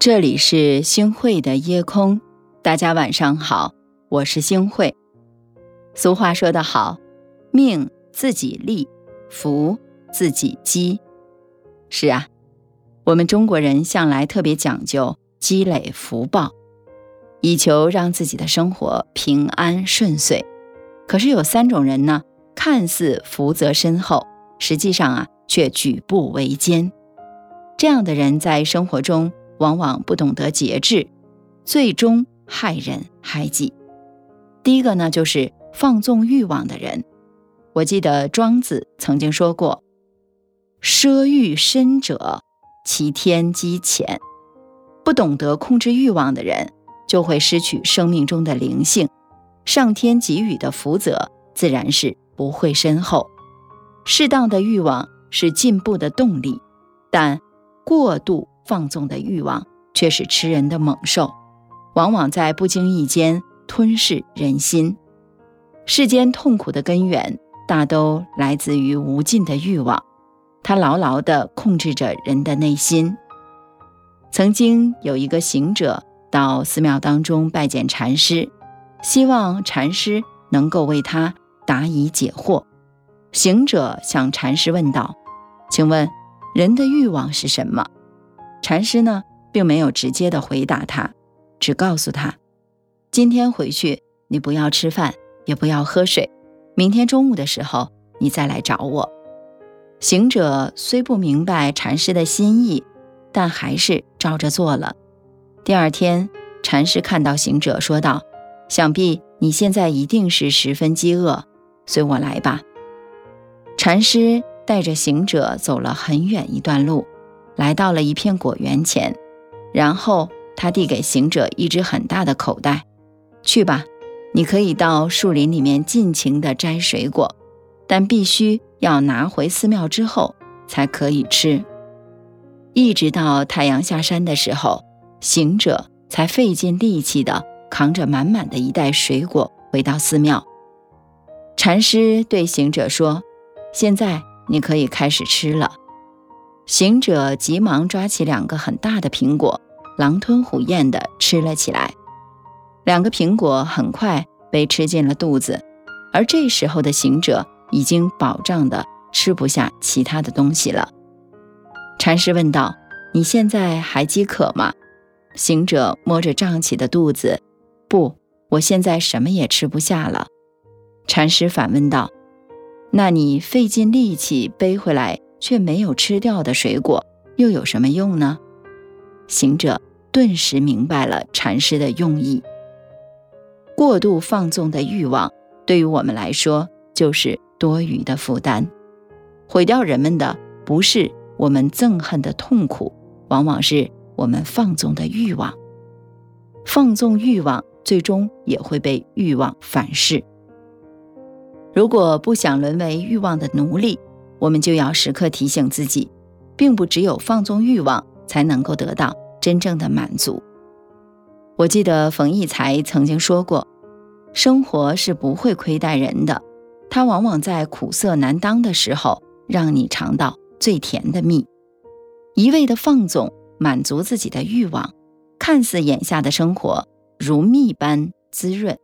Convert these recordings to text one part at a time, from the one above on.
这里是星慧的夜空，大家晚上好，我是星慧。俗话说得好，命自己立，福自己积。是啊，我们中国人向来特别讲究积累福报，以求让自己的生活平安顺遂。可是有三种人呢，看似福泽深厚，实际上啊却举步维艰。这样的人在生活中。往往不懂得节制，最终害人害己。第一个呢，就是放纵欲望的人。我记得庄子曾经说过：“奢欲深者，其天机浅。”不懂得控制欲望的人，就会失去生命中的灵性，上天给予的福泽自然是不会深厚。适当的欲望是进步的动力，但过度。放纵的欲望却是吃人的猛兽，往往在不经意间吞噬人心。世间痛苦的根源大都来自于无尽的欲望，它牢牢地控制着人的内心。曾经有一个行者到寺庙当中拜见禅师，希望禅师能够为他答疑解惑。行者向禅师问道：“请问，人的欲望是什么？”禅师呢，并没有直接的回答他，只告诉他：“今天回去，你不要吃饭，也不要喝水。明天中午的时候，你再来找我。”行者虽不明白禅师的心意，但还是照着做了。第二天，禅师看到行者，说道：“想必你现在一定是十分饥饿，随我来吧。”禅师带着行者走了很远一段路。来到了一片果园前，然后他递给行者一只很大的口袋，去吧，你可以到树林里面尽情地摘水果，但必须要拿回寺庙之后才可以吃。一直到太阳下山的时候，行者才费尽力气地扛着满满的一袋水果回到寺庙。禅师对行者说：“现在你可以开始吃了。”行者急忙抓起两个很大的苹果，狼吞虎咽地吃了起来。两个苹果很快被吃进了肚子，而这时候的行者已经饱胀的吃不下其他的东西了。禅师问道：“你现在还饥渴吗？”行者摸着胀起的肚子：“不，我现在什么也吃不下了。”禅师反问道：“那你费尽力气背回来？”却没有吃掉的水果又有什么用呢？行者顿时明白了禅师的用意。过度放纵的欲望对于我们来说就是多余的负担，毁掉人们的不是我们憎恨的痛苦，往往是我们放纵的欲望。放纵欲望，最终也会被欲望反噬。如果不想沦为欲望的奴隶，我们就要时刻提醒自己，并不只有放纵欲望才能够得到真正的满足。我记得冯骥才曾经说过：“生活是不会亏待人的，它往往在苦涩难当的时候，让你尝到最甜的蜜。”一味的放纵，满足自己的欲望，看似眼下的生活如蜜般滋润，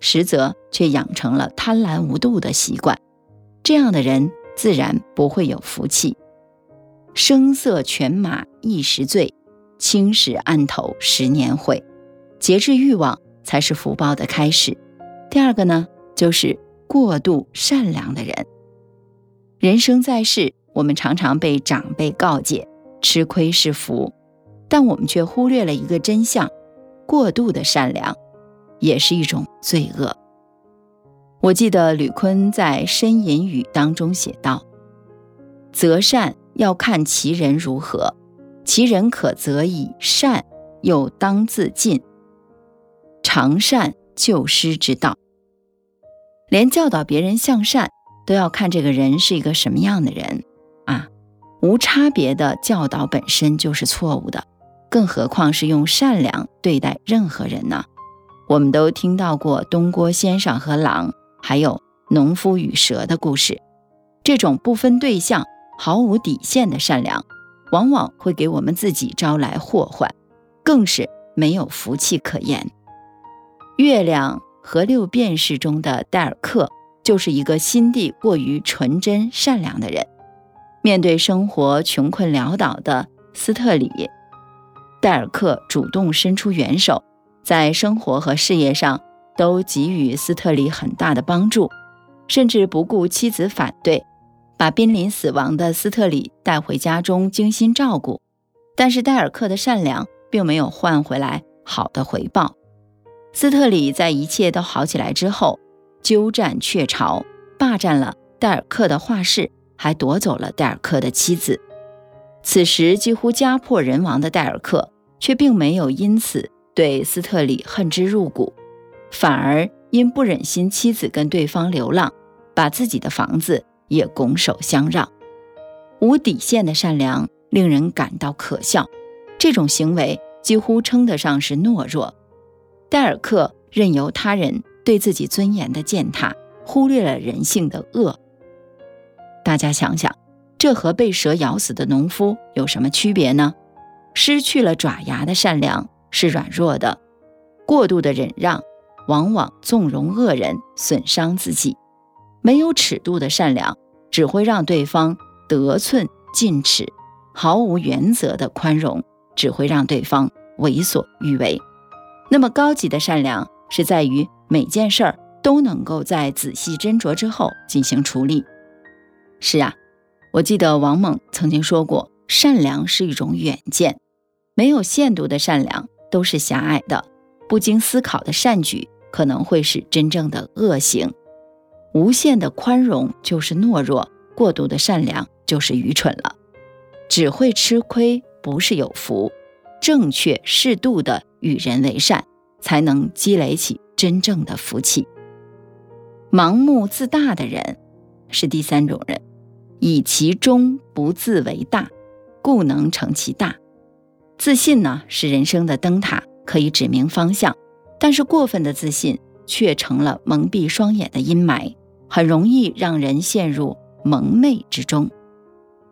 实则却养成了贪婪无度的习惯。这样的人。自然不会有福气。声色犬马一时醉，青史案头十年悔。节制欲望才是福报的开始。第二个呢，就是过度善良的人。人生在世，我们常常被长辈告诫“吃亏是福”，但我们却忽略了一个真相：过度的善良也是一种罪恶。我记得吕坤在《呻吟语》当中写道：“择善要看其人如何，其人可择以善，又当自尽。常善救师之道，连教导别人向善都要看这个人是一个什么样的人啊！无差别的教导本身就是错误的，更何况是用善良对待任何人呢？我们都听到过东郭先生和狼。”还有农夫与蛇的故事，这种不分对象、毫无底线的善良，往往会给我们自己招来祸患。更是没有福气可言。月亮和六便士中的戴尔克就是一个心地过于纯真善良的人。面对生活穷困潦倒的斯特里，戴尔克主动伸出援手，在生活和事业上都给予斯特里很大的帮助，甚至不顾妻子反对，把濒临死亡的斯特里带回家中精心照顾。但是戴尔克的善良并没有换回来好的回报。斯特里在一切都好起来之后，鸠占鹊巢，霸占了戴尔克的画室，还夺走了戴尔克的妻子。此时几乎家破人亡的戴尔克，却并没有因此对斯特里恨之入骨，反而因不忍心妻子跟对方流浪，把自己的房子也拱手相让。无底线的善良令人感到可笑，这种行为几乎称得上是懦弱。戴尔克任由他人对自己尊严的践踏，忽略了人性的恶。大家想想，这和被蛇咬死的农夫有什么区别呢？失去了爪牙的善良是软弱的，过度的忍让往往纵容恶人，损伤自己。没有尺度的善良只会让对方得寸进尺，毫无原则的宽容只会让对方为所欲为。那么高级的善良是在于每件事儿都能够在仔细斟酌之后进行处理。是啊，我记得王猛曾经说过，善良是一种远见，没有限度的善良都是狭隘的，不经思考的善举可能会是真正的恶行。无限的宽容就是懦弱，过度的善良就是愚蠢了。只会吃亏不是有福。正确适度的与人为善，才能积累起真正的福气。盲目自大的人是第三种人，以其中不自为大，故能成其大。自信呢是人生的灯塔，可以指明方向，但是过分的自信却成了蒙蔽双眼的阴霾，很容易让人陷入蒙昧之中。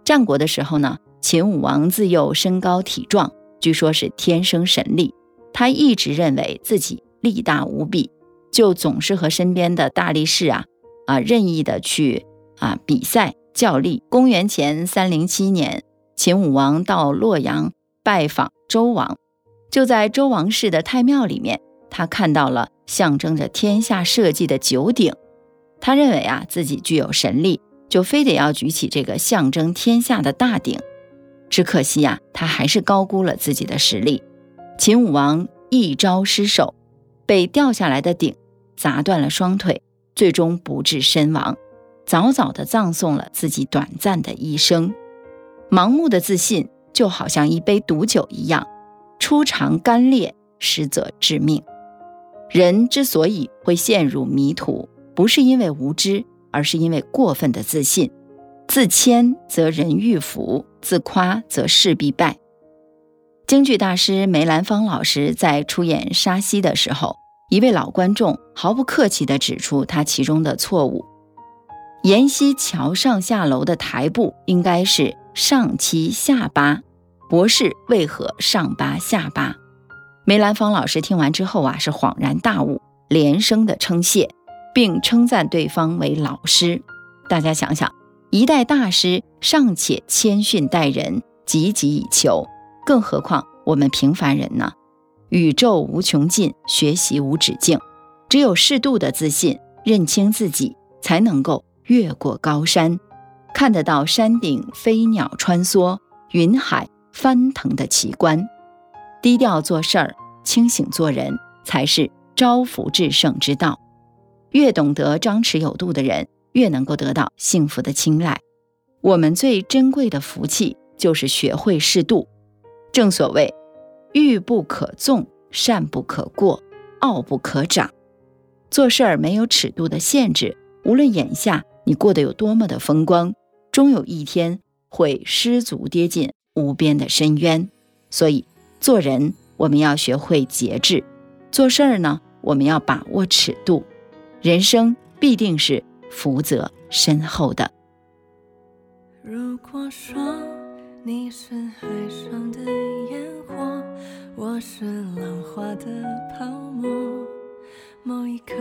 战国的时候呢，秦武王自幼身高体壮。据说是天生神力，他一直认为自己力大无比，就总是和身边的大力士啊啊任意的去啊比赛较力。公元前三零七年，秦武王到洛阳拜访周王，就在周王室的太庙里面，他看到了象征着天下社稷的九鼎，他认为啊自己具有神力，就非得要举起这个象征天下的大鼎。只可惜呀，他还是高估了自己的实力。秦武王一招失手，被掉下来的鼎砸断了双腿，最终不治身亡，早早的葬送了自己短暂的一生。盲目的自信就好像一杯毒酒一样，初尝干裂，实则致命。人之所以会陷入迷途，不是因为无知，而是因为过分的自信。自谦则人欲福，自夸则事必败。京剧大师梅兰芳老师在出演沙溪的时候，一位老观众毫不客气地指出他其中的错误：沿溪桥上下楼的台步应该是上七下八，博士为何上八下八？梅兰芳老师听完之后啊，是恍然大悟，连声的称谢，并称赞对方为老师。大家想想。一代大师尚且谦逊待人，汲汲以求，更何况我们平凡人呢？宇宙无穷尽，学习无止境。只有适度的自信，认清自己，才能够越过高山，看得到山顶飞鸟穿梭、云海翻腾的奇观。低调做事儿，清醒做人，才是招福制胜之道。越懂得张弛有度的人。越能够得到幸福的青睐。我们最珍贵的福气就是学会适度。正所谓，欲不可纵，善不可过，傲不可长。做事儿没有尺度的限制，无论眼下你过得有多么的风光，终有一天会失足跌进无边的深渊。所以，做人我们要学会节制，做事儿呢，我们要把握尺度。人生必定是。福泽深厚的。如果说你是海上的烟火，我是浪花的泡沫。某一刻，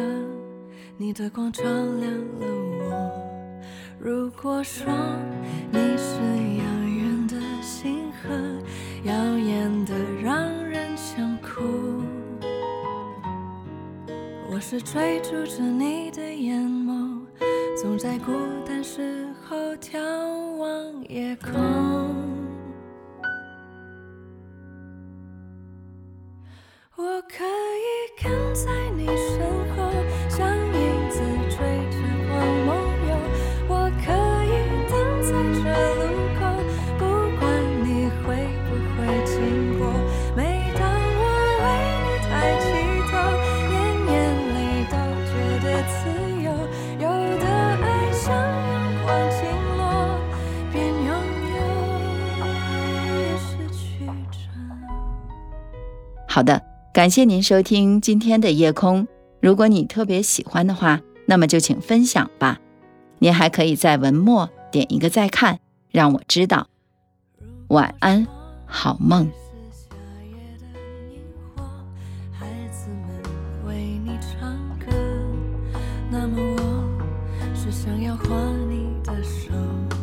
你的光照亮了我。如果说你是遥远的星河，耀眼的让我是追逐着你的眼眸，总在孤单时候眺望夜空。好的感谢您收听今天的夜空。如果你特别喜欢的话那么就请分享吧。您还可以在文末点一个再看让我知道。晚安好梦。夏夜的萤火孩子们为你唱歌那么我是想要画你的手。